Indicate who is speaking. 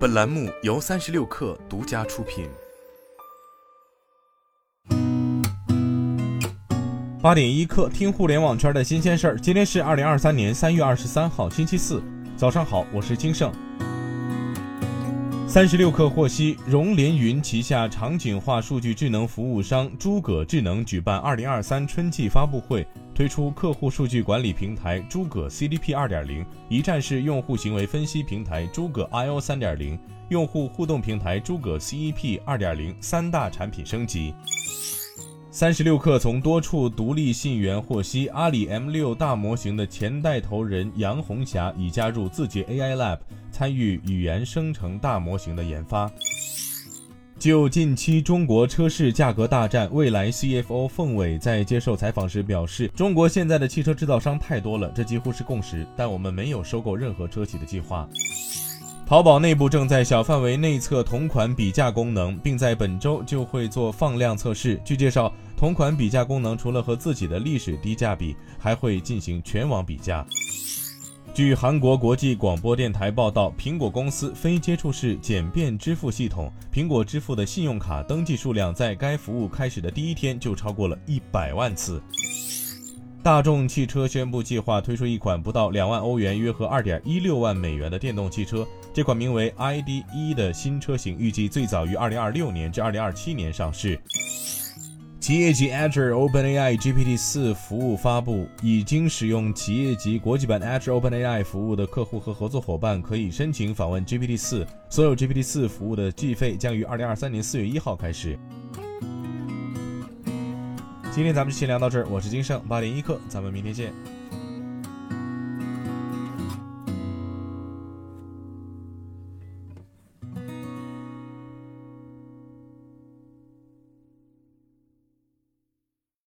Speaker 1: 本栏目由三十六氪独家出品。
Speaker 2: 八点一刻，听互联网圈的新鲜事儿。今天是二零二三年三月二十三号，星期四，早上好，我是金盛。三十六氪获悉，融联云旗下场景化数据智能服务商诸葛智能举办二零二三春季发布会，推出客户数据管理平台诸葛 CDP 二点零，一站式用户行为分析平台诸葛 IO 三点零，用户互动平台诸葛 CEP 二点零三大产品升级。三十六氪从多处独立信源获悉，阿里 M 六大模型的前带头人杨红霞已加入字节 AI Lab，参与语言生成大模型的研发。就近期中国车市价格大战，蔚来 CFO 凤伟在接受采访时表示，中国现在的汽车制造商太多了，这几乎是共识，但我们没有收购任何车企的计划。淘宝内部正在小范围内测同款比价功能，并在本周就会做放量测试。据介绍，同款比价功能除了和自己的历史低价比，还会进行全网比价。据韩国国际广播电台报道，苹果公司非接触式简便支付系统苹果支付的信用卡登记数量，在该服务开始的第一天就超过了一百万次。大众汽车宣布计划推出一款不到两万欧元（约合二点一六万美元）的电动汽车。这款名为 ID.1 的新车型预计最早于二零二六年至二零二七年上市。企业级 Azure OpenAI GPT 四服务发布，已经使用企业级国际版 Azure OpenAI 服务的客户和合作伙伴可以申请访问 GPT 四。所有 GPT 四服务的计费将于二零二三年四月一号开始。今天咱们就先聊到这儿，我是金盛八点一刻，咱们明天见。